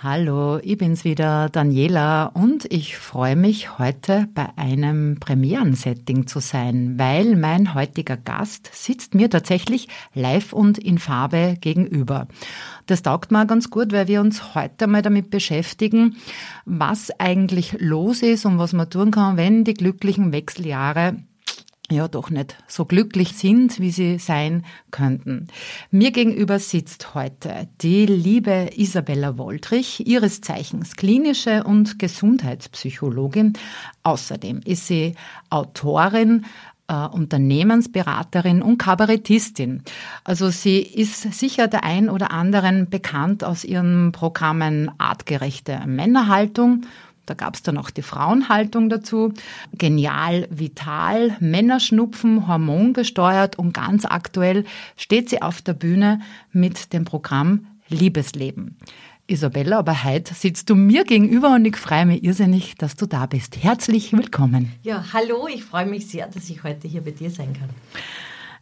Hallo, ich bin's wieder, Daniela, und ich freue mich, heute bei einem Premierensetting zu sein, weil mein heutiger Gast sitzt mir tatsächlich live und in Farbe gegenüber. Das taugt mir ganz gut, weil wir uns heute mal damit beschäftigen, was eigentlich los ist und was man tun kann, wenn die glücklichen Wechseljahre ja doch nicht so glücklich sind, wie sie sein könnten. Mir gegenüber sitzt heute die liebe Isabella Woldrich, ihres Zeichens klinische und Gesundheitspsychologin. Außerdem ist sie Autorin, äh, Unternehmensberaterin und Kabarettistin. Also sie ist sicher der ein oder anderen bekannt aus ihren Programmen Artgerechte Männerhaltung da gab es dann auch die Frauenhaltung dazu. Genial, vital, Männerschnupfen, hormongesteuert und ganz aktuell steht sie auf der Bühne mit dem Programm Liebesleben. Isabella, aber heute sitzt du mir gegenüber und ich freue mich irrsinnig, dass du da bist. Herzlich willkommen. Ja, hallo, ich freue mich sehr, dass ich heute hier bei dir sein kann.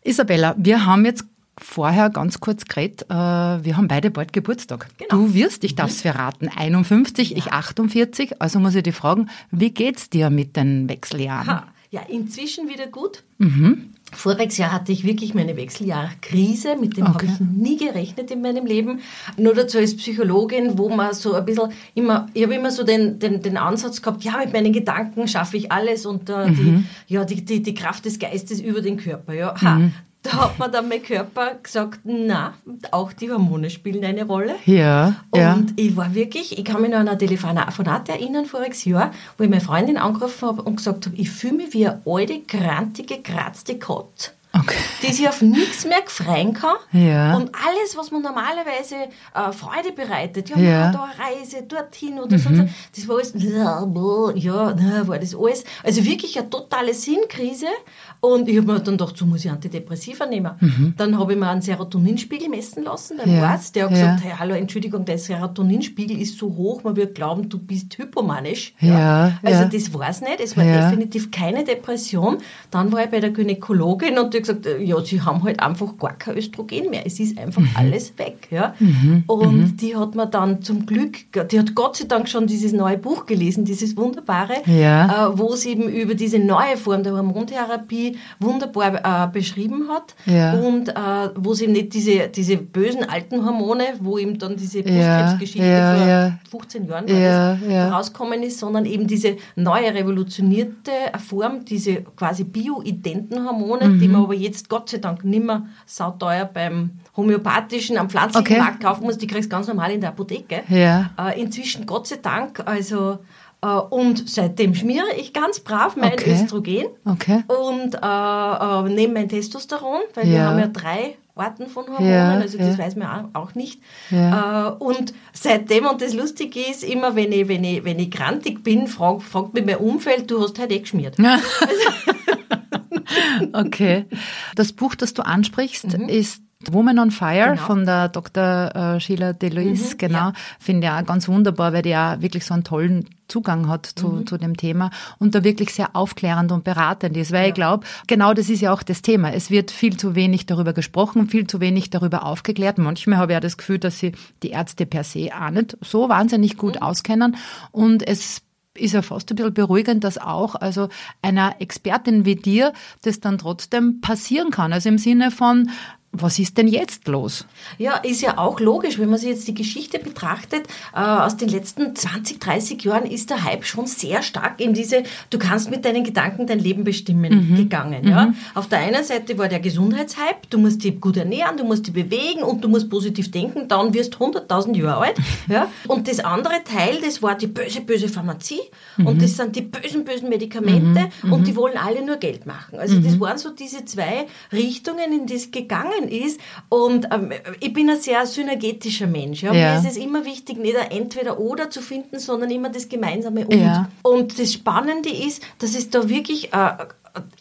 Isabella, wir haben jetzt vorher ganz kurz geredet, äh, wir haben beide bald Geburtstag. Genau. Du wirst, ich darf es mhm. verraten, 51, ja. ich 48. Also muss ich dich fragen, wie geht's dir mit den Wechseljahren? Ha. Ja, inzwischen wieder gut. Mhm. Voriges Jahr hatte ich wirklich meine Wechseljahrkrise, mit dem okay. habe ich nie gerechnet in meinem Leben. Nur dazu als Psychologin, wo man so ein bisschen immer, ich habe immer so den, den, den Ansatz gehabt, ja, mit meinen Gedanken schaffe ich alles und äh, mhm. die, ja, die, die, die Kraft des Geistes über den Körper. Ja. Ha, mhm. Da hat mir dann mein Körper gesagt, na, auch die Hormone spielen eine Rolle. Ja. Und ja. ich war wirklich, ich kann mich noch an ein Telefonat erinnern voriges Jahr, wo ich meine Freundin angerufen habe und gesagt habe, ich fühle mich wie eine alte, grantige, kratzte Katze. Okay. die sich auf nichts mehr freuen kann. Ja. Und alles, was man normalerweise äh, Freude bereitet, ja, ja. da eine Reise dorthin oder mhm. sonst, das war alles, ja, war das alles. Also wirklich eine totale Sinnkrise. Und ich habe mir dann gedacht, so muss ich Antidepressiva nehmen. Mhm. Dann habe ich mir einen Serotoninspiegel messen lassen beim ja. Arzt. Der hat gesagt, hey, hallo, Entschuldigung, der Serotoninspiegel ist so hoch, man wird glauben, du bist hypomanisch. Ja. Also das war es nicht, es war definitiv keine Depression. Dann war ich bei der Gynäkologin und die gesagt, ja, sie haben halt einfach gar kein Östrogen mehr. Es ist einfach mhm. alles weg. Ja. Mhm. Und mhm. die hat mir dann zum Glück, die hat Gott sei Dank schon dieses neue Buch gelesen, dieses wunderbare, ja. äh, wo sie eben über diese neue Form der Hormontherapie wunderbar äh, beschrieben hat. Ja. Und äh, wo sie eben nicht diese, diese bösen alten Hormone, wo eben dann diese Brustkrebsgeschichte ja, vor 15 Jahren ja, rauskommen ist, sondern eben diese neue revolutionierte Form, diese quasi bioidenten Hormone, mhm. die man aber jetzt Gott sei Dank nicht mehr sauteuer beim homöopathischen, am pflanzlichen okay. Markt kaufen muss. Die kriegst du ganz normal in der Apotheke. Ja. Äh, inzwischen Gott sei Dank, also äh, und seitdem schmiere ich ganz brav mein okay. Östrogen okay. und äh, äh, nehme mein Testosteron, weil ja. wir haben ja drei Arten von Hormonen, ja, also das ja. weiß man auch nicht. Äh, und seitdem, und das Lustige ist, immer wenn ich, wenn ich, wenn ich grantig bin, fragt, fragt mich mein Umfeld, du hast halt eh geschmiert. Ja. okay. Das Buch, das du ansprichst, mhm. ist Woman on Fire genau. von der Dr. Äh, Sheila Delois, mhm, genau, ja. finde ich auch ganz wunderbar, weil die ja wirklich so einen tollen Zugang hat zu, mhm. zu dem Thema und da wirklich sehr aufklärend und beratend ist, weil ja. ich glaube, genau das ist ja auch das Thema. Es wird viel zu wenig darüber gesprochen, viel zu wenig darüber aufgeklärt. Manchmal habe ich ja das Gefühl, dass sie die Ärzte per se auch nicht so wahnsinnig gut mhm. auskennen und es ist ja fast ein bisschen beruhigend, dass auch also einer Expertin wie dir das dann trotzdem passieren kann. Also im Sinne von, was ist denn jetzt los? Ja, ist ja auch logisch, wenn man sich jetzt die Geschichte betrachtet. Äh, aus den letzten 20, 30 Jahren ist der Hype schon sehr stark in diese, du kannst mit deinen Gedanken dein Leben bestimmen, mhm. gegangen. Mhm. Ja? Auf der einen Seite war der Gesundheitshype, du musst dich gut ernähren, du musst dich bewegen und du musst positiv denken, dann wirst du 100.000 Jahre alt. ja? Und das andere Teil, das war die böse, böse Pharmazie mhm. und das sind die bösen, bösen Medikamente mhm. und die wollen alle nur Geld machen. Also das mhm. waren so diese zwei Richtungen, in die es gegangen zusammen ist. Und ähm, ich bin ein sehr synergetischer Mensch. Ja? Ja. Mir ist es immer wichtig, nicht ein Entweder-Oder zu finden, sondern immer das gemeinsame Und. Ja. Und das Spannende ist, dass es da wirklich äh,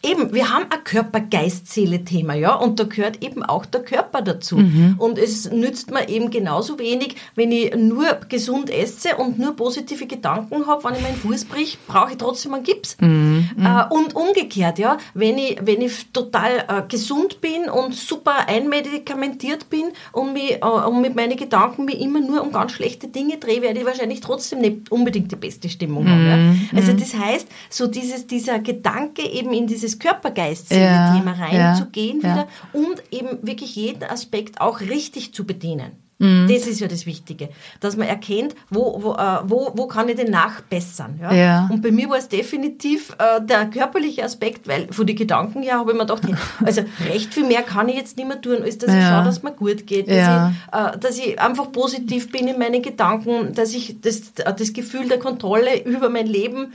eben, wir haben ein Körper-Geist-Seele-Thema, ja, und da gehört eben auch der Körper dazu. Und es nützt mir eben genauso wenig, wenn ich nur gesund esse und nur positive Gedanken habe, wenn ich meinen Fuß brich, brauche ich trotzdem einen Gips. Äh, und umgekehrt, ja, wenn ich, wenn ich total äh, gesund bin und super einmedikamentiert bin und, mich, äh, und mit meinen Gedanken mich immer nur um ganz schlechte Dinge drehe, werde ich wahrscheinlich trotzdem nicht unbedingt die beste Stimmung haben. Ja. Also das heißt, so dieses, dieser Gedanke eben in dieses Körper-Geist-Thema Ja, reinzugehen ja, wieder und eben wirklich jeden Aspekt auch richtig zu bedienen. Mhm. Das ist ja das Wichtige, dass man erkennt, wo, wo, äh, wo, wo kann ich denn nachbessern. Ja? Ja. Und bei mir war es definitiv äh, der körperliche Aspekt, weil von den Gedanken her habe ich mir gedacht, also recht viel mehr kann ich jetzt nicht mehr tun, als dass ich Ja. schaue, dass es mir gut geht, dass, Ja. ich, äh, dass ich einfach positiv bin in meinen Gedanken, dass ich das, das Gefühl der Kontrolle über mein Leben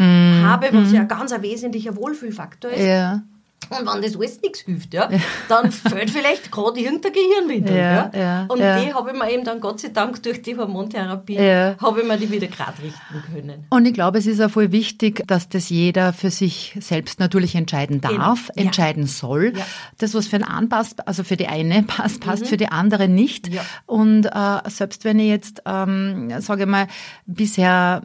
habe, was ja ein ganz ein wesentlicher Wohlfühlfaktor ist. Mhm. Ja. Und wenn das alles nichts hilft, ja, dann fällt vielleicht gerade irgendein Gehirnwindel. Ja, Ja, ja, und ja. die habe ich mir eben dann Gott sei Dank durch die Hormontherapie, Ja. habe ich mir die wieder gerade richten können. Und ich glaube, es ist auch voll wichtig, dass das jeder für sich selbst natürlich entscheiden darf, Genau, ja. entscheiden soll. Ja. Das, was für einen passt, also für die eine passt, passt für die andere nicht. Mhm. Ja. Und äh, selbst wenn ich jetzt, ähm, sage ich mal, bisher,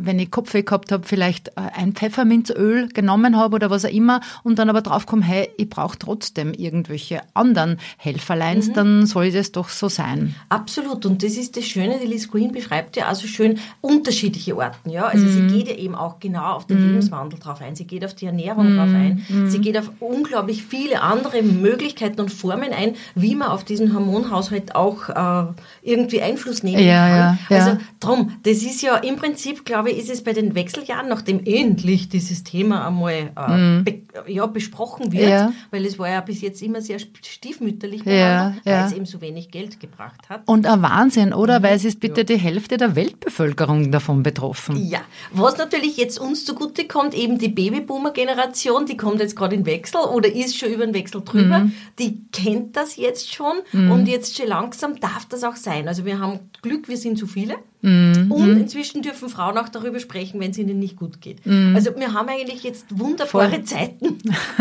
wenn ich Kopfweh gehabt habe, vielleicht äh, ein Pfefferminzöl genommen habe oder was auch immer und dann aber draufkomme, hey, ich brauche trotzdem irgendwelche anderen Helferleins, Mhm. dann soll das doch so sein. Absolut. Und das ist das Schöne, die Liz Green beschreibt ja also schön unterschiedliche Orten. Ja? Also Mhm. sie geht ja eben auch genau auf den Lebenswandel drauf ein. Sie geht auf die Ernährung drauf Mhm. ein. Sie geht auf unglaublich viele andere Möglichkeiten und Formen ein, wie man auf diesen Hormonhaushalt auch äh, irgendwie Einfluss nehmen Ja, kann. ja, ja. Also drum, das ist ja im Prinzip, glaube ich, ist es bei den Wechseljahren, nachdem endlich dieses Thema einmal äh, be ja, besprochen wird, Mhm. Ja. weil es war ja bis jetzt immer sehr stiefmütterlich Ja, weil es eben so wenig Geld gebracht hat. Und ein Wahnsinn, oder? Weil es ist bitte die Hälfte der Weltbevölkerung davon betroffen. Ja, was natürlich jetzt uns zugute kommt, eben die Babyboomer-Generation, die kommt jetzt gerade in Wechsel oder ist schon über den Wechsel drüber, die kennt das jetzt schon und jetzt schon langsam darf das auch sein. Also wir haben Glück, wir sind zu viele und inzwischen dürfen Frauen auch darüber sprechen, wenn es ihnen nicht gut geht. Also wir haben eigentlich jetzt wunderbare Voll. Zeiten,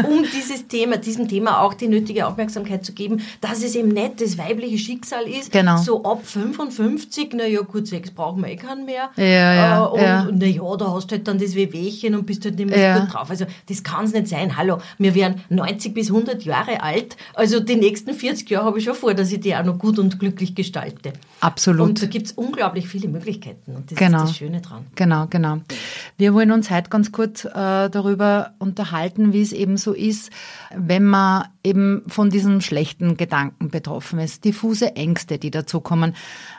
um dieses Thema, diesem Thema auch die nötige Aufmerksamkeit zu geben, dass es eben nicht das weibliche Schicksal ist, Genau. so ab 55, naja gut, Sex brauchen wir eh keinen mehr. Ja, ja, Äh, und ja. naja, da hast du halt dann das Wehwehchen und bist halt nicht mehr Ja. so gut drauf. Also das kann es nicht sein. Hallo, wir werden 90 bis 100 Jahre alt. Also die nächsten 40 Jahre habe ich schon vor, dass ich die auch noch gut und glücklich gestalte. Absolut. Und da gibt es unglaublich viele Möglichkeiten. Und das Genau. ist das Schöne dran. Genau, genau. Wir wollen uns heute ganz kurz äh, darüber unterhalten, wie es eben so ist, wenn man eben von diesen schlechten Gedanken betroffen ist, diffuse Ängste, die dazukommen.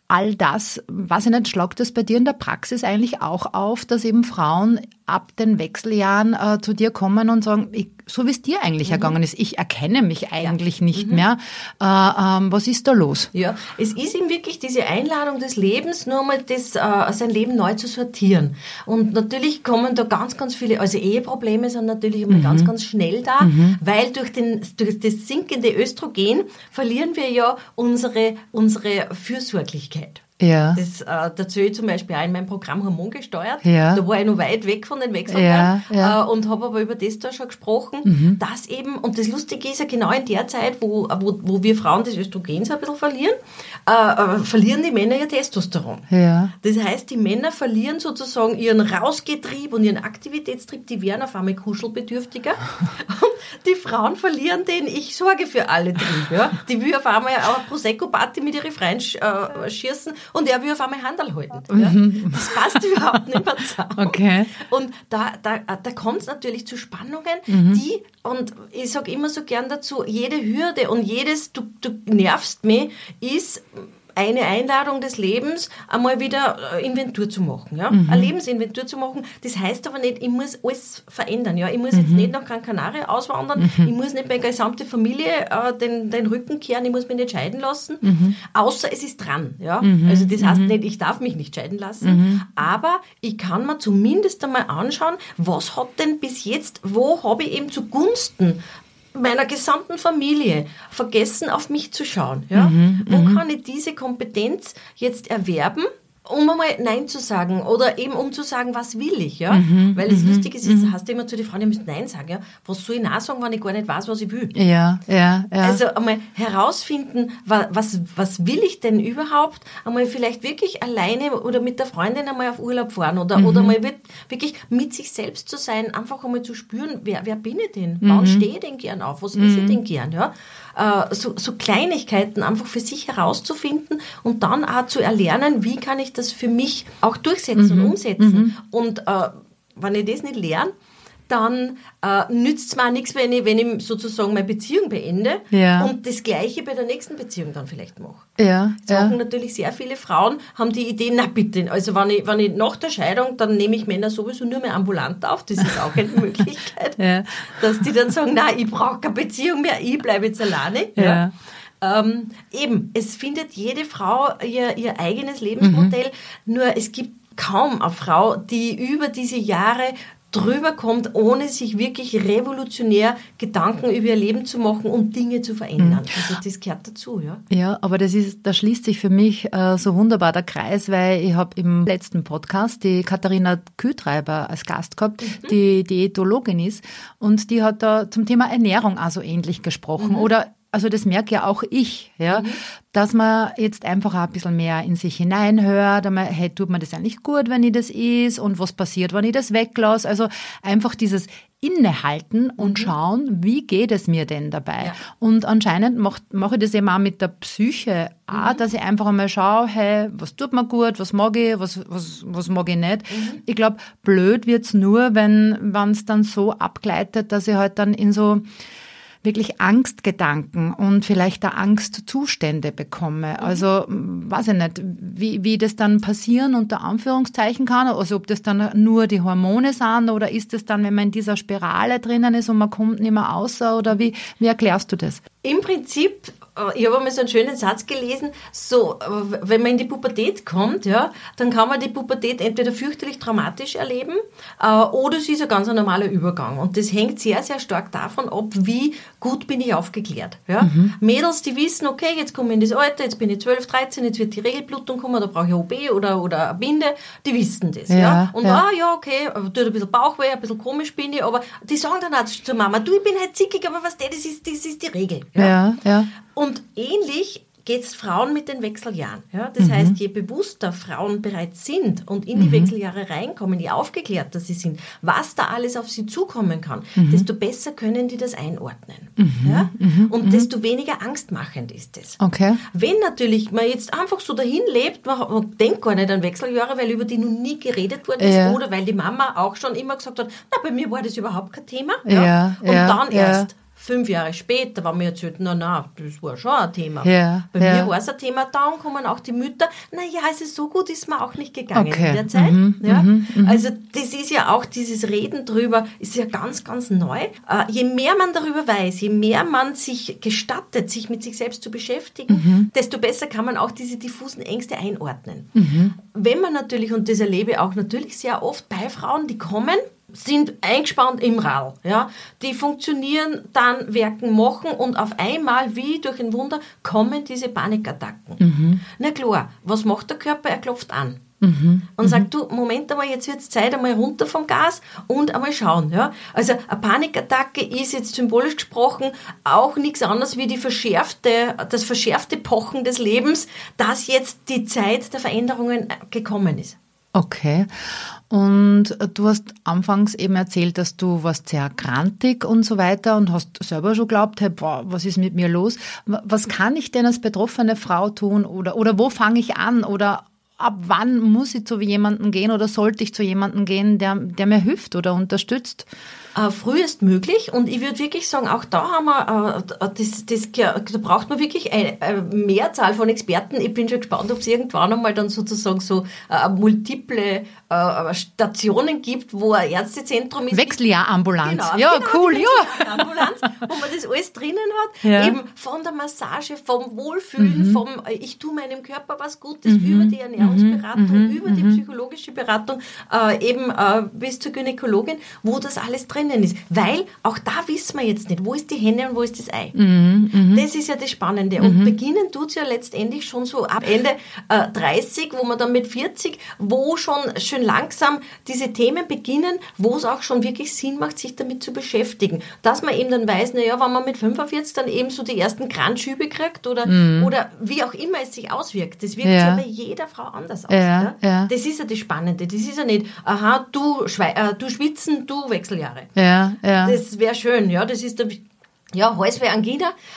All das, weiß ich nicht, schlagt das bei dir in der Praxis eigentlich auch auf, dass eben Frauen ab den Wechseljahren äh, zu dir kommen und sagen, ich, so wie es dir eigentlich ergangen ist, ich erkenne mich eigentlich nicht mehr. Äh, ähm, was ist da los? Ja, es ist ihm wirklich diese Einladung des Lebens, nur mal das, äh, sein Leben neu zu sortieren. Und natürlich kommen da ganz, ganz viele, also Eheprobleme sind natürlich immer ganz, ganz schnell da, weil durch, den, durch das sinkende Östrogen verlieren wir ja unsere, unsere Fürsorglichkeit. Ja. Das äh, dazu ich zum Beispiel auch in meinem Programm Hormon gesteuert. Ja. Da war ich noch weit weg von den Wechseljahren Ja, ja. Äh, und habe aber über das da schon gesprochen, dass eben, und das Lustige ist ja genau in der Zeit, wo, wo, wo wir Frauen das Östrogen so ein bisschen verlieren, äh, äh, verlieren die Männer ihr Testosteron. Ja. Das heißt, die Männer verlieren sozusagen ihren Rausgetrieb und ihren Aktivitätstrieb, die werden auf einmal kuschelbedürftiger. Die Frauen verlieren den Ich sorge für alle Trieb. Ja? Die will auf einmal eine Prosecco-Party mit ihren Freien äh, schießen und er will auf einmal Handel halten. Ja? Das passt überhaupt nicht mehr zusammen. Okay. Und da, da, da kommt es natürlich zu Spannungen, Mhm. die, und ich sage immer so gern dazu, jede Hürde und jedes Du, du nervst mich, ist eine Einladung des Lebens, einmal wieder äh, Inventur zu machen. Ja? Mhm. Eine Lebensinventur zu machen. Das heißt aber nicht, ich muss alles verändern. Ja? Ich muss jetzt Mhm. nicht nach Gran Canaria auswandern, ich muss nicht meine gesamte Familie äh, den, den Rücken kehren, ich muss mich nicht scheiden lassen, Mhm. außer es ist dran. Ja? Also das heißt nicht, ich darf mich nicht scheiden lassen, Mhm. aber ich kann mir zumindest einmal anschauen, was hat denn bis jetzt, wo habe ich eben zugunsten meiner gesamten Familie vergessen, auf mich zu schauen. Ja? Mhm, Wo kann ich diese Kompetenz jetzt erwerben? Um einmal Nein zu sagen oder eben um zu sagen, was will ich, ja? Mhm, Weil das Lustige ist, jetzt hast du immer zu den Frauen, ihr müsst Nein sagen, ja? Was soll ich Nein sagen, wenn ich gar nicht weiß, was ich will? Ja, ja, ja. Also einmal herausfinden, wa- was, was will ich denn überhaupt? Einmal vielleicht wirklich alleine oder mit der Freundin einmal auf Urlaub fahren oder, oder mal wirklich mit sich selbst zu sein, einfach einmal zu spüren, wer, wer bin ich denn? Wann stehe ich denn gern auf? Was ist ich denn gern? Ja? Äh, so, so Kleinigkeiten einfach für sich herauszufinden und dann auch zu erlernen, wie kann ich das für mich auch durchsetzen und umsetzen. Und äh, wenn ich das nicht lerne, dann äh, nützt es mir auch nichts, wenn ich, wenn ich sozusagen meine Beziehung beende Ja. und das Gleiche bei der nächsten Beziehung dann vielleicht mache. ja, Jetzt ja. machen natürlich sehr viele Frauen, haben die Idee, na bitte, also wenn ich, wenn ich nach der Scheidung, dann nehme ich Männer sowieso nur mehr ambulant auf, das ist auch eine Möglichkeit, Ja. dass die dann sagen, na, ich brauche keine Beziehung mehr, ich bleibe jetzt alleine. Ja. Ähm, eben, es findet jede Frau ihr, ihr eigenes Lebensmodell, nur es gibt kaum eine Frau, die über diese Jahre drüber kommt, ohne sich wirklich revolutionär Gedanken über ihr Leben zu machen und Dinge zu verändern. Also das gehört dazu, ja. Ja, aber das ist, da schließt sich für mich äh, so wunderbar der Kreis, weil ich habe im letzten Podcast die Katharina Kühtreiber als Gast gehabt, die Diätologin ist. Und die hat da zum Thema Ernährung also ähnlich gesprochen. Oder also das merke ja auch ich, ja, dass man jetzt einfach auch ein bisschen mehr in sich hineinhört, einmal, hey, tut mir das eigentlich gut, wenn ich das is und was passiert, wenn ich das weglasse? Also einfach dieses Innehalten und schauen, wie geht es mir denn dabei? Ja. Und anscheinend mache mach ich das eben auch mit der Psyche auch, dass ich einfach einmal schaue, hey, was tut mir gut, was mag ich, was, was, was mag ich nicht. Ich glaube, blöd wird's nur, wenn es dann so abgleitet, dass ich halt dann in so wirklich Angstgedanken und vielleicht da Angstzustände bekomme. Also m, weiß ich nicht, wie, wie das dann passieren unter Anführungszeichen kann, also ob das dann nur die Hormone sind oder ist es dann, wenn man in dieser Spirale drinnen ist und man kommt nicht mehr außer oder wie, wie erklärst du das? Im Prinzip, ich habe einmal so einen schönen Satz gelesen, so, äh, wenn man in die Pubertät kommt, ja, dann kann man die Pubertät entweder fürchterlich traumatisch erleben äh, oder es ist ein ganz normaler Übergang. Und das hängt sehr, sehr stark davon ab, wie gut bin ich aufgeklärt. Ja? Mädels, die wissen, okay, jetzt komme ich in das Alter, jetzt bin ich 12, 13, jetzt wird die Regelblutung kommen, da brauche ich OB oder, oder eine Binde, die wissen das. Ja, Ja, Und ja. ah, ja, okay, äh, tut ein bisschen Bauchweh, ein bisschen komisch bin ich, aber die sagen dann auch zur Mama, du, ich bin halt zickig, aber was der, das ist, das ist die Regel. Ja, ja. Und ähnlich geht es Frauen mit den Wechseljahren. Ja? Das heißt, je bewusster Frauen bereits sind und in die Wechseljahre reinkommen, je aufgeklärter sie sind, was da alles auf sie zukommen kann, desto besser können die das einordnen. Ja? Und desto weniger angstmachend ist es. Okay. Wenn natürlich man jetzt einfach so dahin lebt, man, man denkt gar nicht an Wechseljahre, weil über die noch nie geredet worden ist Ja. oder weil die Mama auch schon immer gesagt hat, na, bei mir war das überhaupt kein Thema. Ja, Und dann erst fünf Jahre später, wenn mir erzählt, na, na, das war schon ein Thema. Ja, Bei ja. mir war es ein Thema, dann kommen auch die Mütter, na ja, also so gut ist mir auch nicht gegangen Okay. in der Zeit. Mhm, ja? Also das ist ja auch dieses Reden drüber, ist ja ganz, ganz neu. Äh, je mehr man darüber weiß, je mehr man sich gestattet, sich mit sich selbst zu beschäftigen, Mhm. desto besser kann man auch diese diffusen Ängste einordnen. Wenn man natürlich, und das erlebe ich auch natürlich sehr oft bei Frauen, die kommen, sind eingespannt im Rall. Ja? Die funktionieren, dann werken, machen und auf einmal, wie durch ein Wunder, kommen diese Panikattacken. Na klar, was macht der Körper? Er klopft an. Und sagt, du, Moment einmal, jetzt wird es Zeit, einmal runter vom Gas und einmal schauen. Ja? Also eine Panikattacke ist jetzt symbolisch gesprochen auch nichts anderes wie die verschärfte, das verschärfte Pochen des Lebens, dass jetzt die Zeit der Veränderungen gekommen ist. Okay. Und du hast anfangs eben erzählt, dass du warst sehr grantig und so weiter und hast selber schon geglaubt, hey, boah, was ist mit mir los? Was kann ich denn als betroffene Frau tun oder, oder wo fange ich an oder ab wann muss ich zu jemandem gehen oder sollte ich zu jemandem gehen, der, der mir hilft oder unterstützt? Äh, frühestmöglich. Und ich würde wirklich sagen, auch da haben wir, äh, das, das, da braucht man wirklich eine, eine Mehrzahl von Experten. Ich bin schon gespannt, ob es irgendwann einmal dann sozusagen so äh, multiple äh, Stationen gibt, wo ein Ärztezentrum ist. Wechseljahrambulanz. Genau, ja, genau, cool, ja. Ambulanz, wo man das alles drinnen hat. Ja. Eben von der Massage, vom Wohlfühlen, Mhm. vom äh, ich tue meinem Körper was Gutes, über die Ernährungsberatung, über die psychologische psychologische Beratung äh, eben bis zur Gynäkologin, wo das alles drinnen ist. Weil auch da wissen wir jetzt nicht, wo ist die Henne und wo ist das Ei. Mhm, mh. Das ist ja das Spannende. Und mhm. beginnen tut es ja letztendlich schon so ab Ende äh, 30, wo man dann mit 40, wo schon schön langsam diese Themen beginnen, wo es auch schon wirklich Sinn macht, sich damit zu beschäftigen. Dass man eben dann weiß, naja, wenn man mit 45 dann eben so die ersten Kranschübe kriegt oder, mhm. oder wie auch immer es sich auswirkt. Das wirkt ja, bei jeder Frau anders aus. Ja, ja. Das ist ja das Spannende. Das ist ja nicht, aha, du, äh, du schwitzen, du Wechseljahre. Ja, ja. Das wäre schön, ja. Das ist der ja, Halsweh,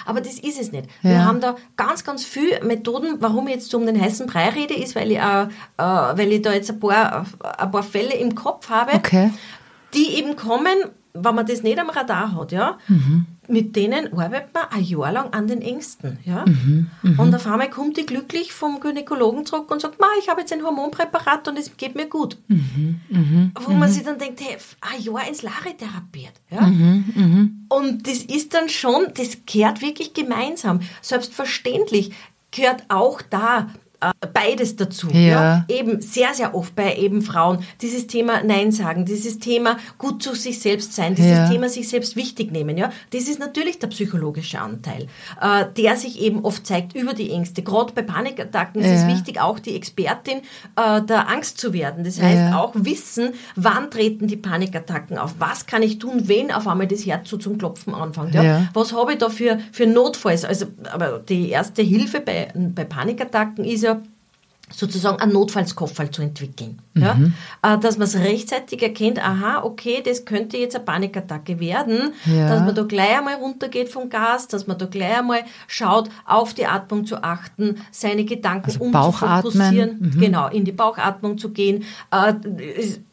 aber das ist es nicht. Ja. Wir haben da ganz, ganz viele Methoden. Warum ich jetzt so um den heißen Brei rede, ist, weil ich, äh, äh, weil ich da jetzt ein paar, ein paar Fälle im Kopf habe, okay. die eben kommen, wenn man das nicht am Radar hat, ja. Mhm mit denen arbeitet man ein Jahr lang an den Ängsten. Ja? Mhm, mh. Und auf einmal kommt die glücklich vom Gynäkologen zurück und sagt, ich habe jetzt ein Hormonpräparat und es geht mir gut. Mhm, mh, Wo man mhm. sich dann denkt, hey, ein Jahr ins Lare therapiert. Ja? Mhm. Und das ist dann schon, das gehört wirklich gemeinsam. Selbstverständlich gehört auch da beides dazu. Ja. ja. Eben sehr, sehr oft bei eben Frauen dieses Thema Nein sagen, dieses Thema gut zu sich selbst sein, dieses ja. Thema sich selbst wichtig nehmen. Ja, das ist natürlich der psychologische Anteil, äh, der sich eben oft zeigt über die Ängste. Gerade bei Panikattacken ist ja. es wichtig, auch die Expertin äh, der Angst zu werden. Das heißt auch wissen, wann treten die Panikattacken auf, was kann ich tun, wenn auf einmal das Herz so zum Klopfen anfängt. Ja? Was habe ich da für, für Notfalls? Also, aber die erste Hilfe bei, bei Panikattacken ist ja sozusagen einen Notfallskoffer zu entwickeln. Mhm. Ja? Äh, dass man es rechtzeitig erkennt, aha, okay, das könnte jetzt eine Panikattacke werden, ja. dass man da gleich einmal runtergeht vom Gas, dass man da gleich einmal schaut, auf die Atmung zu achten, seine Gedanken also umzufokussieren, mhm. genau, in die Bauchatmung zu gehen. Äh,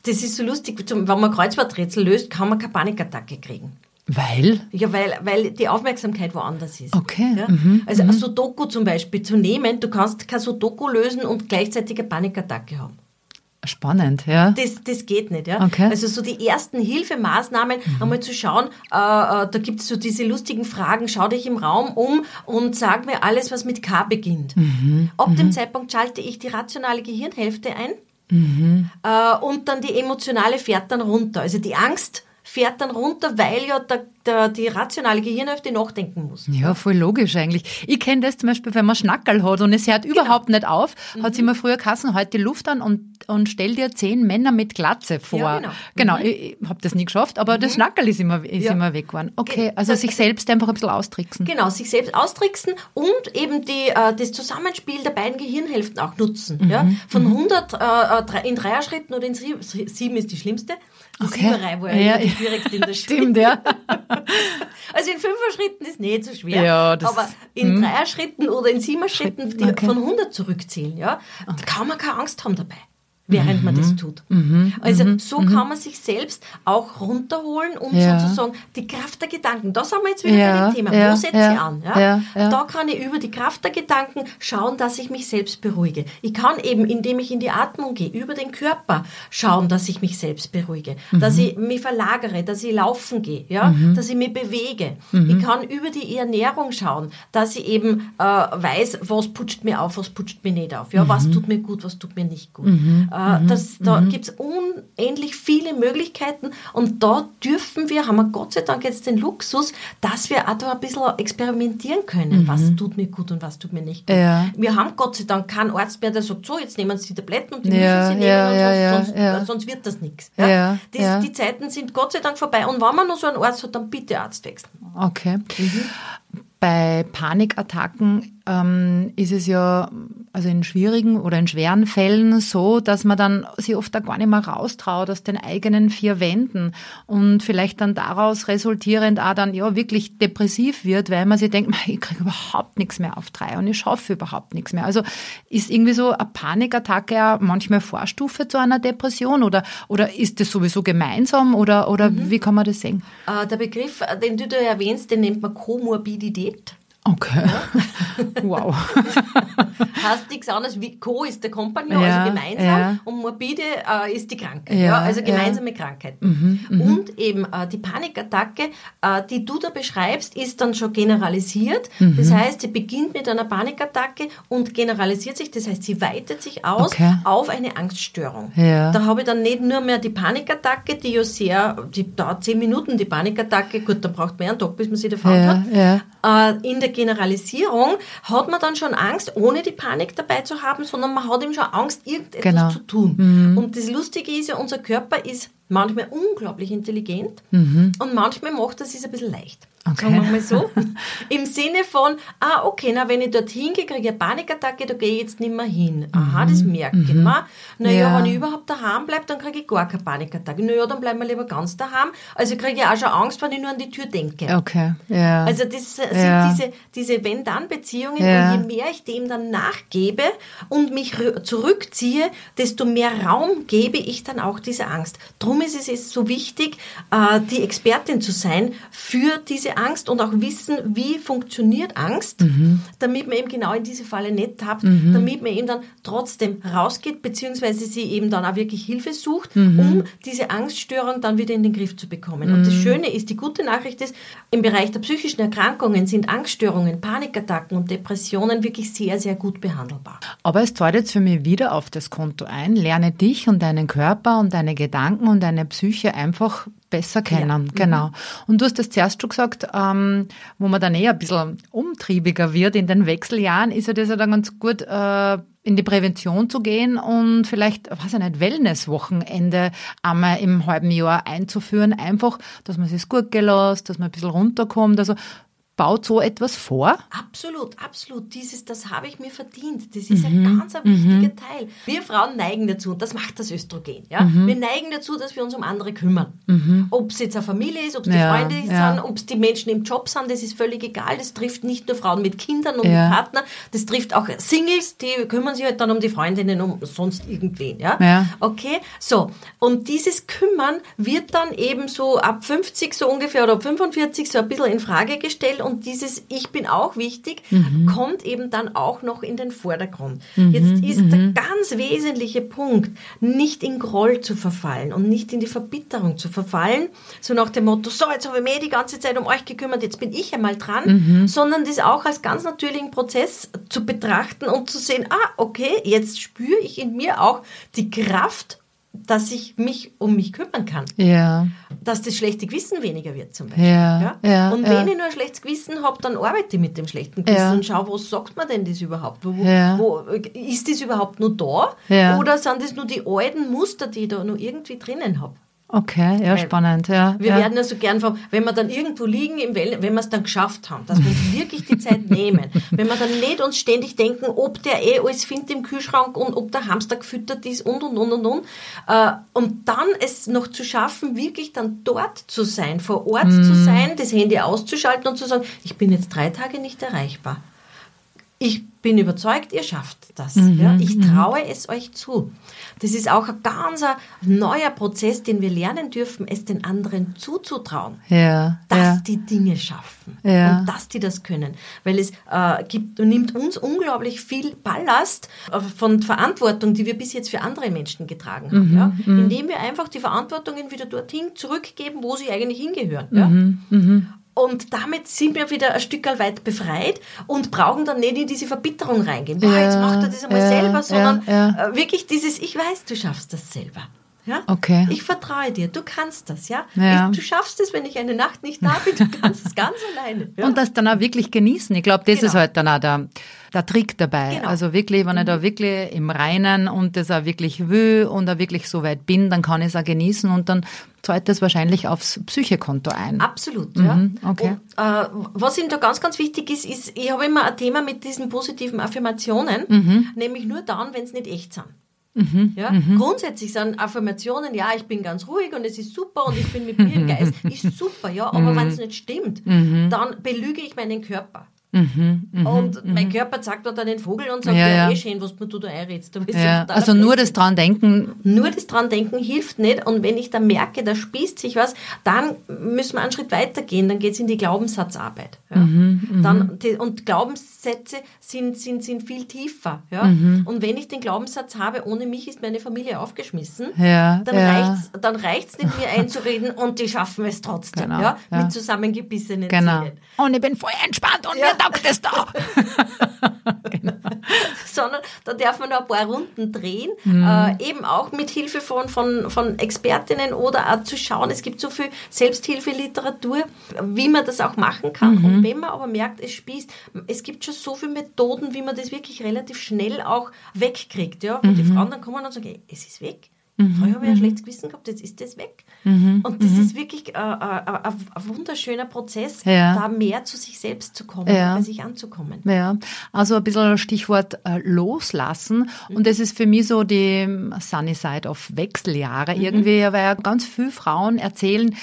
das ist so lustig, wenn man Kreuzworträtsel löst, kann man keine Panikattacke kriegen. Weil? Ja, weil, weil die Aufmerksamkeit woanders ist. Okay. Ja? Mhm. Also mhm. ein Sudoku zum Beispiel zu nehmen, du kannst kein Sudoku lösen und gleichzeitig eine Panikattacke haben. Spannend, ja. Das, das geht nicht, ja. Okay. Also so die ersten Hilfemaßnahmen, mhm. einmal zu schauen, äh, äh, da gibt es so diese lustigen Fragen, schau dich im Raum um und sag mir alles, was mit K beginnt. Mhm. Ab dem mhm. Zeitpunkt schalte ich die rationale Gehirnhälfte ein mhm. äh, und dann die emotionale fährt dann runter. Also die Angst fährt dann runter, weil ja der, der, die rationale Gehirnhälfte nachdenken muss. Ja, voll logisch eigentlich. Ich kenne das zum Beispiel, wenn man Schnackerl hat und es hört genau. überhaupt nicht auf, mhm. hat sie immer früher Kassen, halt die Luft an und, und stell dir zehn Männer mit Glatze vor. Ja, genau. genau mhm. ich, ich habe das nie geschafft, aber mhm. das Schnackerl ist immer, ist ja. immer weg geworden. Okay, also das, sich selbst einfach ein bisschen austricksen. Genau, sich selbst austricksen und eben die, äh, das Zusammenspiel der beiden Gehirnhälften auch nutzen. Ja? Mhm. Von 100 mhm. äh, äh in Dreierschritten oder in sieben ist die schlimmste okay. Sieberei war ja, die schwierigste in der Stimmt, ja. also in fünfer Schritten ist nicht so schwer. Ja, das, aber in hm. dreier Schritten oder in siebener Schritten, die okay. von 100 zurückzählen, ja, okay. kann man keine Angst haben dabei während mhm. man das mhm. tut. Mhm. Also mhm. so mhm. kann man sich selbst auch runterholen, um ja. sozusagen die Kraft der Gedanken, da sind wir jetzt wieder ja. bei dem Thema, ja. wo setze ich an? Ja? Da kann ich über die Kraft der Gedanken schauen, dass ich mich selbst beruhige. Ich kann eben, indem ich in die Atmung gehe, über den Körper schauen, dass ich mich selbst beruhige, dass ich mich verlagere, dass ich laufen gehe, ja? dass ich mich bewege. Ich kann über die Ernährung schauen, dass ich eben äh, weiß, was putscht mir auf, was putscht mir nicht auf, ja? was tut mir gut, was tut mir nicht gut. Äh, mhm. Das, da mhm. gibt es unendlich viele Möglichkeiten und da dürfen wir, haben wir Gott sei Dank jetzt den Luxus, dass wir auch da ein bisschen experimentieren können. Mhm. Was tut mir gut und was tut mir nicht gut. Ja. Wir haben Gott sei Dank keinen Arzt mehr, der sagt, so, jetzt nehmen Sie die Tabletten und die ja, müssen Sie nehmen, ja, sonst, sonst, sonst, wird das nichts. Die Zeiten sind Gott sei Dank vorbei und wenn man noch so einen Arzt hat, dann bitte Arzt wechseln. Okay. Mhm. Bei Panikattacken ähm, ist es ja also in schwierigen oder in schweren Fällen so, dass man dann sich oft da gar nicht mehr raustraut aus den eigenen vier Wänden und vielleicht dann daraus resultierend auch dann ja wirklich depressiv wird, weil man sich denkt, ich kriege überhaupt nichts mehr auf drei und ich schaffe überhaupt nichts mehr. Also ist irgendwie so eine Panikattacke ja manchmal Vorstufe zu einer Depression oder, oder ist das sowieso gemeinsam oder, oder mhm. wie kann man das sehen? Äh, der Begriff, den du da erwähnst, den nennt man Komorbidität. Okay. Ja? wow. heißt nichts anderes wie Co ist der Kompagnon, Ja, also gemeinsam, ja. und morbide äh, ist die Krankheit. Ja, also gemeinsame Krankheit. Und eben äh, die Panikattacke, äh, die du da beschreibst, ist dann schon generalisiert. Das heißt, sie beginnt mit einer Panikattacke und generalisiert sich. Das heißt, sie weitet sich aus Okay. auf eine Angststörung. Da habe ich dann nicht nur mehr die Panikattacke, die ja sehr, die dauert zehn Minuten, die Panikattacke, gut, dann braucht man einen Tag, bis man sie davon hat. Äh, in der Generalisierung hat man dann schon Angst, ohne die Panik dabei zu haben, sondern man hat eben schon Angst, irgendetwas Genau. zu tun. Und das Lustige ist ja, unser Körper ist manchmal unglaublich intelligent und manchmal macht das es ein bisschen leicht. Okay. Sagen wir mal so. Im Sinne von, ah, okay, na, wenn ich dorthin gehe, kriege ich eine Panikattacke, da gehe ich jetzt nicht mehr hin. Aha, das merke ich mir. Naja, Ja. wenn ich überhaupt daheim bleibe, dann kriege ich gar keine Panikattacke. Naja, dann bleiben wir lieber ganz daheim. Also kriege ich auch schon Angst, wenn ich nur an die Tür denke. Okay, ja. Also das sind Ja. diese, diese Wenn-Dann-Beziehungen Ja. und je mehr ich dem dann nachgebe und mich rü- zurückziehe, desto mehr Raum gebe ich dann auch dieser Angst. Drum ist es so wichtig, äh, die Expertin zu sein für diese Angst und auch wissen, wie funktioniert Angst, Mhm. damit man eben genau in diese Falle nicht tappt, damit man eben dann trotzdem rausgeht, beziehungsweise sie eben dann auch wirklich Hilfe sucht, Mhm. um diese Angststörung dann wieder in den Griff zu bekommen. Und das Mhm. Schöne ist, die gute Nachricht ist, im Bereich der psychischen Erkrankungen sind Angststörungen, Panikattacken und Depressionen wirklich sehr, sehr gut behandelbar. Aber es zahlt jetzt für mich wieder auf das Konto ein. Lerne dich und deinen Körper und deine Gedanken und deine Psyche einfach besser kennen. Genau. Und du hast das zuerst schon gesagt, ähm, wo man dann eher ein bisschen umtriebiger wird in den Wechseljahren, ist ja das ja dann ganz gut, äh, in die Prävention zu gehen und vielleicht, weiß ich nicht, Wellnesswochenende einmal im halben Jahr einzuführen. Einfach, dass man sich gut gelässt, dass man ein bisschen runterkommt. Also baut so etwas vor. Absolut, absolut. Dieses, das habe ich mir verdient. Das ist ein ganz ein wichtiger Teil. Wir Frauen neigen dazu, und das macht das Östrogen. Ja? Wir neigen dazu, dass wir uns um andere kümmern. Ob es jetzt eine Familie ist, ob es die Ja, Freunde ja. sind, ob es die Menschen im Job sind, das ist völlig egal. Das trifft nicht nur Frauen mit Kindern und Ja. mit Partner, das trifft auch Singles, die kümmern sich halt dann um die Freundinnen, um sonst irgendwen. Ja? Ja. Okay, so. Und dieses Kümmern wird dann eben so ab 50 so ungefähr oder ab 45 so ein bisschen in Frage gestellt und dieses Ich bin auch wichtig kommt eben dann auch noch in den Vordergrund. Jetzt ist der ganz wesentliche Punkt, nicht in Groll zu verfallen und nicht in die Verbitterung zu verfallen, so nach dem Motto, so, jetzt habe ich mir die ganze Zeit um euch gekümmert, jetzt bin ich einmal dran, sondern das auch als ganz natürlichen Prozess zu betrachten und zu sehen, ah, okay, jetzt spüre ich in mir auch die Kraft, dass ich mich um mich kümmern kann. Ja. Dass das schlechte Gewissen weniger wird zum Beispiel. Ja, ja, und ja. wenn ich nur ein schlechtes Gewissen habe, dann arbeite ich mit dem schlechten Gewissen und schau, was sagt man denn das überhaupt? Wo, wo, ist das überhaupt nur da? Oder sind das nur die alten Muster, die ich da noch irgendwie drinnen habe? Okay, ja, Weil spannend, ja. Wir ja. werden ja so gern, vom, wenn wir dann irgendwo liegen, im Well wenn wir es dann geschafft haben, dass wir uns wirklich die Zeit nehmen. Wenn wir dann nicht uns ständig denken, ob der eh alles findet im Kühlschrank und ob der Hamster gefüttert ist und, und, und, und, und. Äh, und dann es noch zu schaffen, wirklich dann dort zu sein, vor Ort Mhm. zu sein, das Handy auszuschalten und zu sagen, ich bin jetzt drei Tage nicht erreichbar. Ich bin überzeugt, ihr schafft das. Mhm, Ja? Ich traue es euch zu. Das ist auch ein ganz neuer Prozess, den wir lernen dürfen, es den anderen zuzutrauen, Ja, dass ja. die Dinge schaffen und dass die das können. Weil es äh, gibt, nimmt uns unglaublich viel Ballast äh, von Verantwortung, die wir bis jetzt für andere Menschen getragen haben. ja? Mhm, Indem wir einfach die Verantwortungen wieder dorthin zurückgeben, wo sie eigentlich hingehören. Ja? Mhm, Und damit sind wir wieder ein Stück weit befreit und brauchen dann nicht in diese Verbitterung reingehen. Boah, Ja, jetzt macht er das einmal ja, selber, sondern ja, äh, wirklich dieses, ich weiß, du schaffst das selber. Ja? Okay. Ich vertraue dir, du kannst das, ja. Ja. Ich, du schaffst es, wenn ich eine Nacht nicht da bin, du kannst es ganz alleine. Ja? Und das dann auch wirklich genießen. Ich glaube, das Genau. ist halt dann auch der, der Trick dabei. Genau. Also wirklich, wenn ich da wirklich im Reinen und das auch wirklich will und auch wirklich so weit bin, dann kann ich es auch genießen und dann zahlt das wahrscheinlich aufs Psychekonto ein. Absolut, ja. Mhm, okay. Und, äh, was ihm da ganz, ganz wichtig ist, ist, ich habe immer ein Thema mit diesen positiven Affirmationen, Mhm. nämlich nur dann, wenn es nicht echt sind. Ja? Grundsätzlich sind Affirmationen, ja, ich bin ganz ruhig und es ist super und ich bin mit mir im Geist, ist super, ja, aber wenn es nicht stimmt, dann belüge ich meinen Körper. Mhm, mh, und mh. mein Körper zeigt mir dann den Vogel und sagt, ja, ja, eh schön, was du da einredst. Ja, also nur das dran denken. Nur das dran denken hilft nicht. Und wenn ich dann merke, da spießt sich was, dann müssen wir einen Schritt weiter gehen. Dann geht es in die Glaubenssatzarbeit. Ja. Mhm, mhm, dann, die, und Glaubenssätze sind, sind, sind viel tiefer. Ja. Mhm. Und wenn ich den Glaubenssatz habe, ohne mich ist meine Familie aufgeschmissen, ja, dann ja. reicht es nicht, mir einzureden und die schaffen es trotzdem. Genau, ja, Mit zusammengebissenen genau. Zähnen. Und ich bin voll entspannt und ja taugt es da? genau. Sondern da darf man noch ein paar Runden drehen, mhm. äh, eben auch mit Hilfe von, von, von Expertinnen oder auch zu schauen, es gibt so viel Selbsthilfeliteratur, wie man das auch machen kann. Mhm. Und wenn man aber merkt, es spießt, es gibt schon so viele Methoden, wie man das wirklich relativ schnell auch wegkriegt. Ja? Und mhm. die Frauen dann kommen und sagen, es ist weg. Mhm. Vorher habe ich ein mhm. schlechtes Gewissen gehabt, jetzt ist das weg. Mhm. Und das mhm. ist wirklich äh, äh, äh, ein wunderschöner Prozess, ja. da mehr zu sich selbst zu kommen, ja. bei sich anzukommen. Ja, also ein bisschen Stichwort äh, loslassen. Mhm. Und das ist für mich so die Sunny Side of Wechseljahre mhm. irgendwie, weil ja ganz viele Frauen erzählen,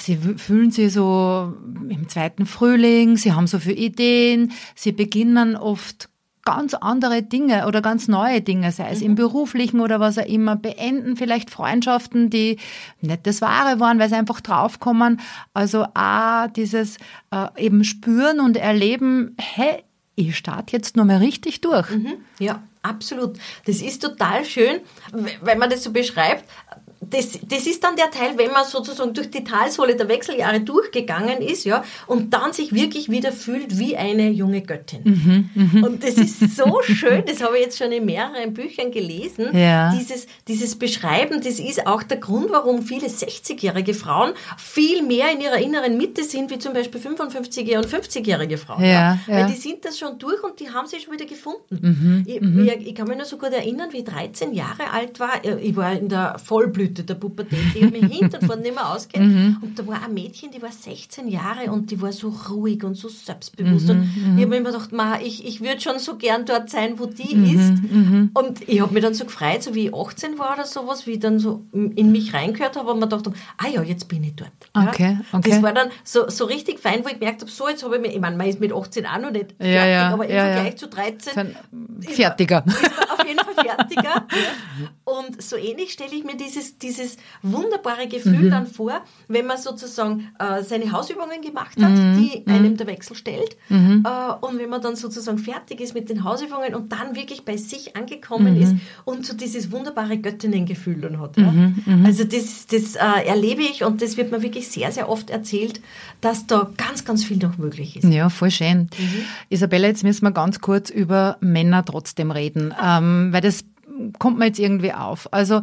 Sie fühlen sich so im zweiten Frühling, sie haben so viele Ideen, sie beginnen oft ganz andere Dinge oder ganz neue Dinge, sei es mhm. im beruflichen oder was auch immer, beenden vielleicht Freundschaften, die nicht das Wahre waren, weil sie einfach draufkommen. Also auch dieses äh, eben spüren und erleben, hey, ich starte jetzt nur mal richtig durch. Mhm. Ja, absolut. Das ist total schön, wenn man das so beschreibt das, das ist dann der Teil, wenn man sozusagen durch die Talsohle der Wechseljahre durchgegangen ist, ja, und dann sich wirklich wieder fühlt wie eine junge Göttin. Mhm, mh. Und das ist so schön, das habe ich jetzt schon in mehreren Büchern gelesen. Ja. Dieses, dieses Beschreiben, das ist auch der Grund, warum viele 60-jährige Frauen viel mehr in ihrer inneren Mitte sind, wie zum Beispiel 55-jährige und 50-jährige Frauen. Ja, ja. Weil die sind das schon durch und die haben sich schon wieder gefunden. Mhm, ich, mhm. ich, ich, kann mich noch so gut erinnern, wie ich 13 Jahre alt war. Ich war in der Vollblüte Blüte der Pubertät, die mich hinten und vorne nicht mehr auskennt. Mhm. Und da war ein Mädchen, die war 16 Jahre und die war so ruhig und so selbstbewusst. Und mhm. ich habe mir immer gedacht, Ma, ich, ich würde schon so gern dort sein, wo die mhm. ist. Und ich habe mich dann so gefreut, so wie ich 18 war oder sowas, wie ich dann so in mich reingehört habe und mir gedacht, ah ja, jetzt bin ich dort. Okay, okay. Das war dann so, so richtig fein, wo ich gemerkt habe, so, jetzt habe ich mir, ich meine, man ist mit 18 auch noch nicht fertig, ja, ja, aber im ja, Vergleich zu 13 fertiger. Ist man auf jeden Fall fertiger. Und so ähnlich stelle ich mir dieses, dieses wunderbare Gefühl mhm. dann vor, wenn man sozusagen äh, seine Hausübungen gemacht hat, mhm. die mhm. einem der Wechsel stellt. Mhm. Äh, und wenn man dann sozusagen fertig ist mit den Hausübungen und dann wirklich bei sich angekommen ist und so dieses wunderbare Göttinnengefühl dann hat. Ja? Also das, das äh, erlebe ich und das wird mir wirklich sehr, sehr oft erzählt, dass da ganz, ganz viel noch möglich ist. Ja, voll schön. Isabella, jetzt müssen wir ganz kurz über Männer trotzdem reden, ähm, weil das kommt mir jetzt irgendwie auf. Also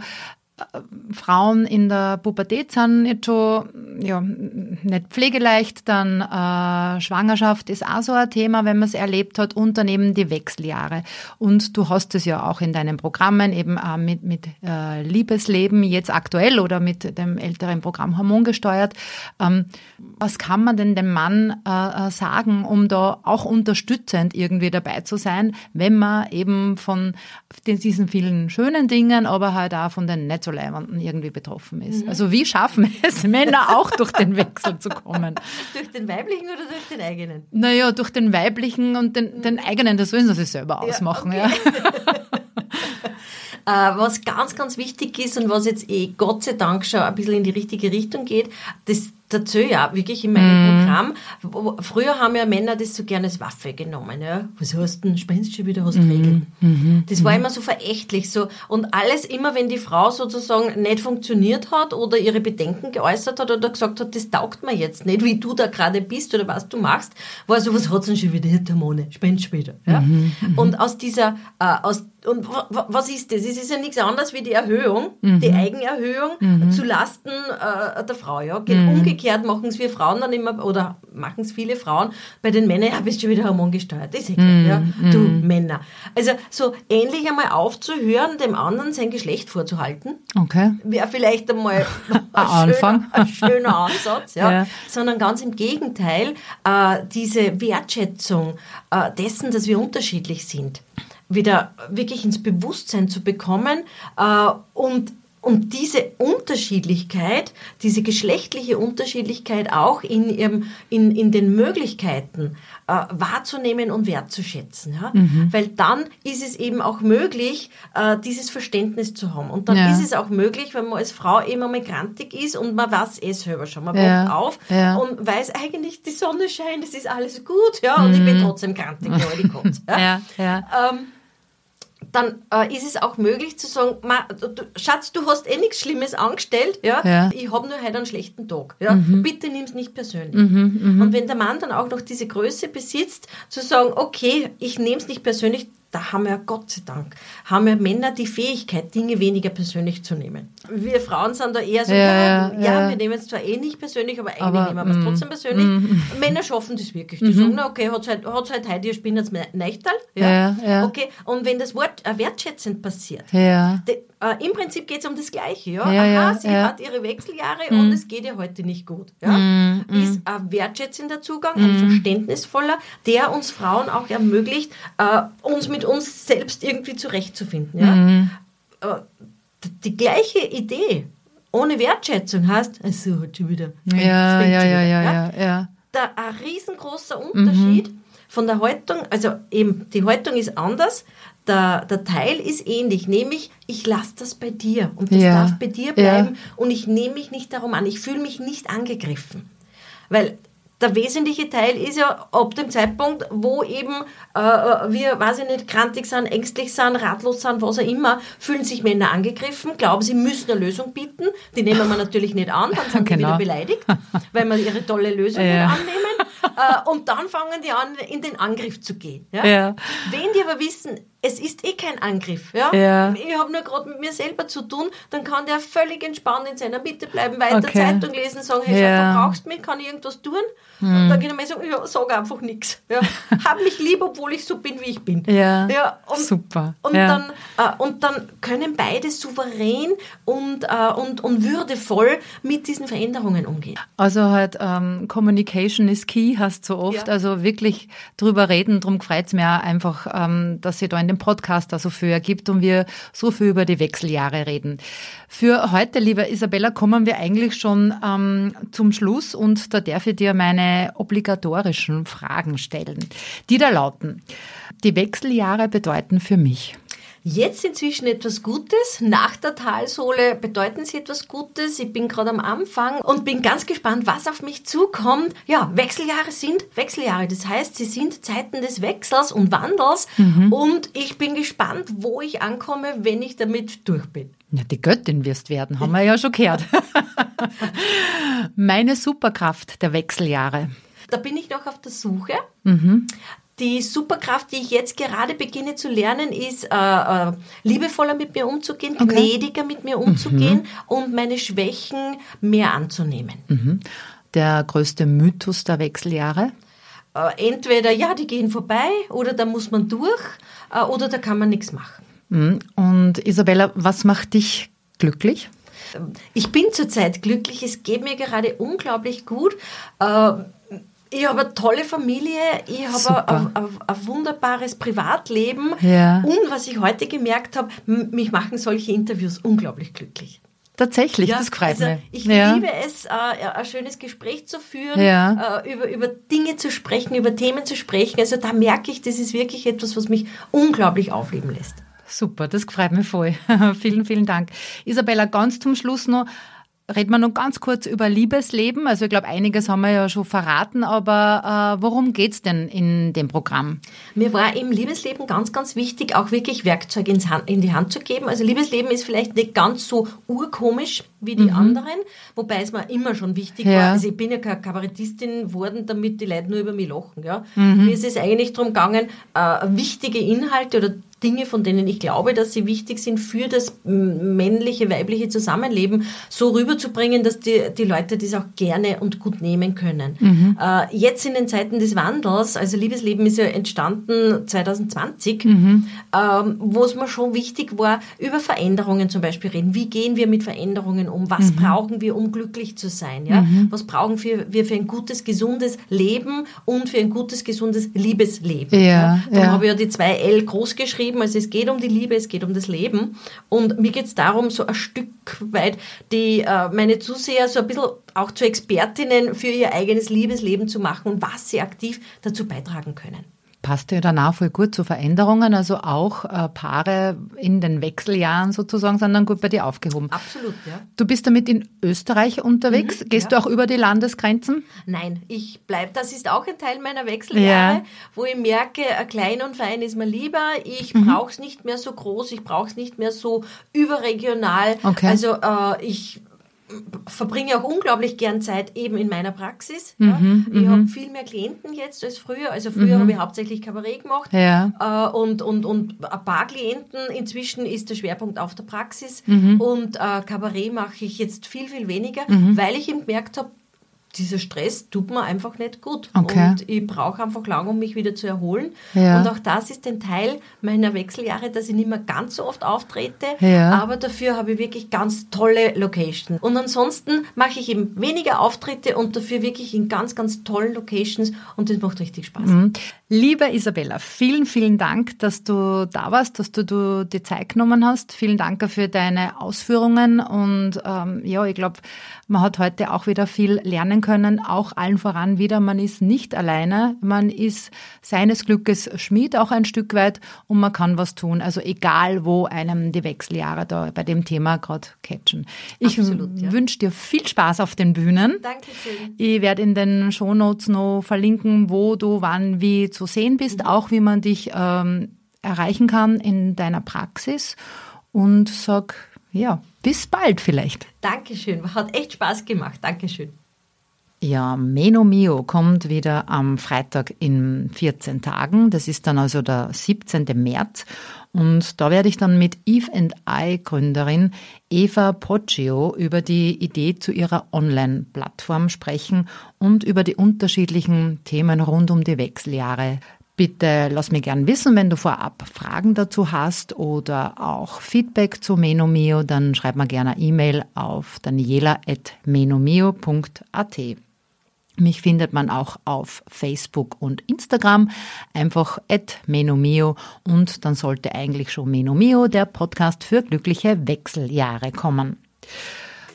Frauen in der Pubertät sind jetzt schon ja, nicht pflegeleicht, dann äh, Schwangerschaft ist auch so ein Thema, wenn man es erlebt hat, und dann eben die Wechseljahre. Und du hast es ja auch in deinen Programmen eben auch mit, mit äh, Liebesleben jetzt aktuell oder mit dem älteren Programm hormongesteuert. Ähm, was kann man denn dem Mann äh, äh sagen, um da auch unterstützend irgendwie dabei zu sein, wenn man eben von diesen vielen schönen Dingen, aber halt auch von den nicht so Leibenden irgendwie betroffen ist. Mhm. Also wie schaffen es Männer auch durch den Wechsel zu kommen? durch den weiblichen oder durch den eigenen? Naja, durch den weiblichen und den, den eigenen, das sollen sie sich selber ausmachen. Ja, okay. ja. äh, was ganz, ganz wichtig ist und was jetzt eh Gott sei Dank schon ein bisschen in die richtige Richtung geht, das dazu ja wirklich in meinem mm. Programm. Früher haben ja Männer das so gerne als Waffe genommen. Ja? Was hast du denn? Spennst schon wieder, hast mm. Regeln. Mm Das war immer so verächtlich. So. Und alles immer, wenn die Frau sozusagen nicht funktioniert hat oder ihre Bedenken geäußert hat oder gesagt hat, das taugt mir jetzt nicht, wie du da gerade bist oder was du machst, war so, was hat denn schon wieder Hormone? Spendest später. Ja? -hmm. Und aus dieser, äh, aus und was ist das? Es ist ja nichts anderes wie die Erhöhung, mhm. die Eigenerhöhung mhm. zu Lasten äh, der Frau. Ja? Mhm. Umgekehrt machen es wir Frauen dann immer, oder machen es viele Frauen bei den Männern, ja, bist du wieder hormongesteuert. Ist ja klar, ja? Mhm. du mhm. Männer. Also so ähnlich einmal aufzuhören, dem anderen sein Geschlecht vorzuhalten, okay. wäre vielleicht einmal ein, schöner, ein schöner Ansatz. Ja? ja? Sondern ganz im Gegenteil, äh, diese Wertschätzung äh, dessen, dass wir unterschiedlich sind wieder wirklich ins Bewusstsein zu bekommen äh, und und diese Unterschiedlichkeit, diese geschlechtliche Unterschiedlichkeit auch in, ihrem, in, in den Möglichkeiten äh, wahrzunehmen und wertzuschätzen. Ja? Mhm. Weil dann ist es eben auch möglich, äh, dieses Verständnis zu haben. Und dann ja. ist es auch möglich, wenn man als Frau eben einmal grantig ist und man weiß eh selber schon. Man ja. wacht auf ja. und weiß eigentlich, die Sonne scheint, es ist alles gut, ja, und mhm. ich bin trotzdem grantig, ja, die Kotz, ja. ja, ja. Ähm, dann äh, ist es auch möglich zu sagen, Ma, du, Schatz, du hast eh nichts Schlimmes angestellt, ja? ja. ich habe nur heute einen schlechten Tag. Ja? Mhm. Bitte nimm es nicht persönlich. Mhm, mh. Und wenn der Mann dann auch noch diese Größe besitzt, zu sagen, okay, ich nehme es nicht persönlich, da haben wir Gott sei Dank, haben wir Männer die Fähigkeit, Dinge weniger persönlich zu nehmen. Wir Frauen sind da eher so, ja, ja, ja wir nehmen es zwar eh nicht persönlich, aber eigentlich aber, nehmen wir es mm, trotzdem persönlich. Mm, Männer schaffen das wirklich. Die mm sagen, na okay, hat es halt, halt heute, ihr spinnt jetzt Neichtal. Ja, ja, Okay, und wenn das Wort äh, wertschätzend passiert, ja. Äh, im Prinzip geht es um das Gleiche. Ja? Aha, sie hat ihre Wechseljahre und mm. es geht ihr heute nicht gut. Ja? Mm, mm. Ist ein wertschätzender Zugang, ein verständnisvoller, der uns Frauen auch ermöglicht, äh, uns mit uns selbst irgendwie zurechtzufinden. Ja? Mhm. Die gleiche Idee ohne Wertschätzung heißt, also hat schon wieder. Ja, ja, ja, ja, ja, ja. Da ein riesengroßer Unterschied mhm. Von der Haltung, also eben die Haltung ist anders, der, der Teil ist ähnlich, nämlich ich lasse das bei dir und das ja. darf bei dir bleiben ja. und ich nehme mich nicht darum an, ich fühle mich nicht angegriffen. Weil der wesentliche Teil ist ja ab dem Zeitpunkt, wo eben äh, wir, weiß ich nicht, krantig sind, ängstlich sind, ratlos sind, was auch immer, fühlen sich Männer angegriffen, glauben, sie müssen eine Lösung bieten. Die nehmen wir natürlich nicht an, dann sind genau. die wieder beleidigt, weil wir ihre tolle Lösung ja. nicht annehmen. Äh, und dann fangen die an, in den Angriff zu gehen. Ja? ja? Wenn die aber wissen, es ist eh kein Angriff. Ja? ja. Ich habe nur gerade mit mir selber zu tun, dann kann der völlig entspannt in seiner Mitte bleiben, weiter okay. Zeitung lesen, sagen, hey, ja. verbrauchst mich, kann ich irgendwas tun? Hm. Und dann kann ich mir sagen, ja, sag einfach nichts. Ja. Hab mich lieb, obwohl ich so bin, wie ich bin. Ja, ja und, super. Und, ja. Dann, äh, und dann können beide souverän und, äh, und, und würdevoll mit diesen Veränderungen umgehen. Also halt ähm, Communication is key, hast du so oft. Also wirklich drüber reden, darum freut es mir einfach, ähm, dass ihr da in dem Podcast da so viel ergibt und wir so viel über die Wechseljahre reden. Für heute, liebe Isabella, kommen wir eigentlich schon ähm, zum Schluss und da darf ich dir meine obligatorischen Fragen stellen, die da lauten. Die Wechseljahre bedeuten für mich jetzt inzwischen etwas Gutes. Nach der Talsohle bedeuten sie etwas Gutes. Ich bin gerade am Anfang und bin ganz gespannt, was auf mich zukommt. Ja, Wechseljahre sind Wechseljahre. Das heißt, sie sind Zeiten des Wechsels und Wandels. Mhm. Und ich bin gespannt, wo ich ankomme, wenn ich damit durch bin. Ja, die Göttin wirst werden, haben wir ja schon gehört. Meine Superkraft der Wechseljahre. Da bin ich noch auf der Suche. Mhm. Die Superkraft, die ich jetzt gerade beginne zu lernen, ist, äh, äh, liebevoller mit mir umzugehen, okay. gnädiger mit mir umzugehen mhm. und meine Schwächen mehr anzunehmen. Mhm. Der größte Mythos der Wechseljahre? Äh, entweder, ja, die gehen vorbei oder da muss man durch äh, oder da kann man nichts machen. Mhm. Und Isabella, was macht dich glücklich? Ich bin zurzeit glücklich. Es geht mir gerade unglaublich gut. Ich habe eine tolle Familie, ich habe ein, ein, ein, wunderbares Privatleben ja. und was ich heute gemerkt habe, mich machen solche Interviews unglaublich glücklich. Tatsächlich, ja, das freut also mich. Ich ja. liebe es, äh, ein schönes Gespräch zu führen, ja. äh, über, über Dinge zu sprechen, über Themen zu sprechen. Also da merke ich, das ist wirklich etwas, was mich unglaublich aufleben lässt. Super, das freut mich voll. vielen, vielen Dank. Isabella, ganz zum Schluss noch, Reden wir noch ganz kurz über Liebesleben. Also ich glaube, einiges haben wir ja schon verraten, aber äh, worum es denn in dem Programm? Mir war im Liebesleben ganz, ganz wichtig, auch wirklich Werkzeug ins Hand, in die Hand zu geben. Also Liebesleben ist vielleicht nicht ganz so urkomisch wie die mhm. anderen, wobei es mir immer schon wichtig ja. war. Also ich bin ja keine Kabarettistin geworden, damit die Leute nur über mich lachen. Ja? Mhm. Mir ist es eigentlich darum gegangen, äh, wichtige Inhalte oder Dinge, von denen ich glaube, dass sie wichtig sind für das männliche, weibliche Zusammenleben, so rüberzubringen, dass die, die Leute das auch gerne und gut nehmen können. Mhm. Äh, jetzt in den Zeiten des Wandels, also Liebesleben ist ja entstanden 2020, mhm. ähm, wo es mir schon wichtig war, über Veränderungen zum Beispiel reden. Wie gehen wir mit Veränderungen um? Was mhm. brauchen wir, um glücklich zu sein? Ja? Mhm. Was brauchen wir, für ein gutes, gesundes Leben und für ein gutes, gesundes Liebesleben? Ja, ja? Darum ja. habe ich ja die zwei L groß geschrieben geschrieben, also es geht um die Liebe, es geht um das Leben. Und mir geht es darum, so ein Stück weit die äh, meine Zuseher so ein bisschen auch zu Expertinnen für ihr eigenes Liebesleben zu machen und was sie aktiv dazu beitragen können passt ja danach voll gut zu Veränderungen. Also auch äh, Paare in den Wechseljahren sozusagen sind dann gut bei dir aufgehoben. Absolut, ja. Du bist damit in Österreich unterwegs. Mhm, Gehst ja. du auch über die Landesgrenzen? Nein, ich bleibe. Das ist auch ein Teil meiner Wechseljahre, ja. wo ich merke, klein und fein ist mir lieber. Ich mhm. brauche es nicht mehr so groß, ich brauche es nicht mehr so überregional. Okay. Also äh, ich verbringe auch unglaublich gern Zeit eben in meiner Praxis. Mhm, ja. Ich habe mhm. viel mehr Klienten jetzt als früher. Also früher mhm. habe ich hauptsächlich Kabarett gemacht ja. äh, und, und, und ein paar Klienten. Inzwischen ist der Schwerpunkt auf der Praxis mhm. und äh, Kabarett mache ich jetzt viel, viel weniger, mhm. weil ich eben gemerkt habe, dieser Stress tut mir einfach nicht gut. Okay. Und ich brauche einfach lange, um mich wieder zu erholen. Ja. Und auch das ist ein Teil meiner Wechseljahre, dass ich nicht mehr ganz so oft auftrete, ja. aber dafür habe ich wirklich ganz tolle Locations. Und ansonsten mache ich eben weniger Auftritte und dafür wirklich in ganz, ganz tollen Locations und das macht richtig Spaß. Mhm. Liebe Isabella, vielen, vielen Dank, dass du da warst, dass du, du die Zeit genommen hast. Vielen Dank für deine Ausführungen und ähm, ja, ich glaube, man hat heute auch wieder viel lernen können, auch allen voran wieder, man ist nicht alleine, man ist seines Glückes Schmied auch ein Stück weit und man kann was tun. Also egal, wo einem die Wechseljahre da bei dem Thema gerade catchen. Ich ja. wünsche dir viel Spaß auf den Bühnen. Dankeschön. Ich werde in den Shownotes noch verlinken, wo du wann wie zu sehen bist, mhm. auch wie man dich ähm, erreichen kann in deiner Praxis und sag ja, bis bald vielleicht. Dankeschön, hat echt Spaß gemacht. Dankeschön. Ja, Meno Mio kommt wieder am Freitag in 14 Tagen. Das ist dann also der 17. März. Und da werde ich dann mit Eve and I Gründerin Eva Poggio über die Idee zu ihrer Online-Plattform sprechen und über die unterschiedlichen Themen rund um die Wechseljahre Bitte lass mir gern wissen, wenn du vorab Fragen dazu hast oder auch Feedback zu Menomio, dann schreib mir gerne eine E-Mail auf daniela.menomio.at. Mich findet man auch auf Facebook und Instagram, einfach at Menomio und dann sollte eigentlich schon Menomio, der Podcast für glückliche Wechseljahre kommen.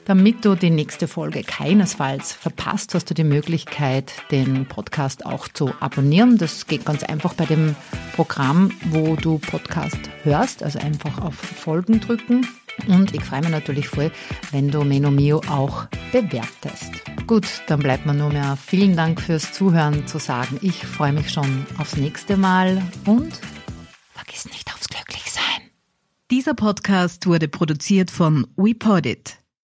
Damit du die nächste Folge keinesfalls verpasst, hast du die Möglichkeit, den Podcast auch zu abonnieren. Das geht ganz einfach bei dem Programm, wo du Podcast hörst, also einfach auf Folgen drücken. Und ich freue mich natürlich voll, wenn du Menomio auch bewertest. Gut, dann bleibt mir nur mehr vielen Dank fürs Zuhören zu sagen. Ich freue mich schon aufs nächste Mal und vergiss nicht aufs Glücklichsein. Dieser Podcast wurde produziert von WePodit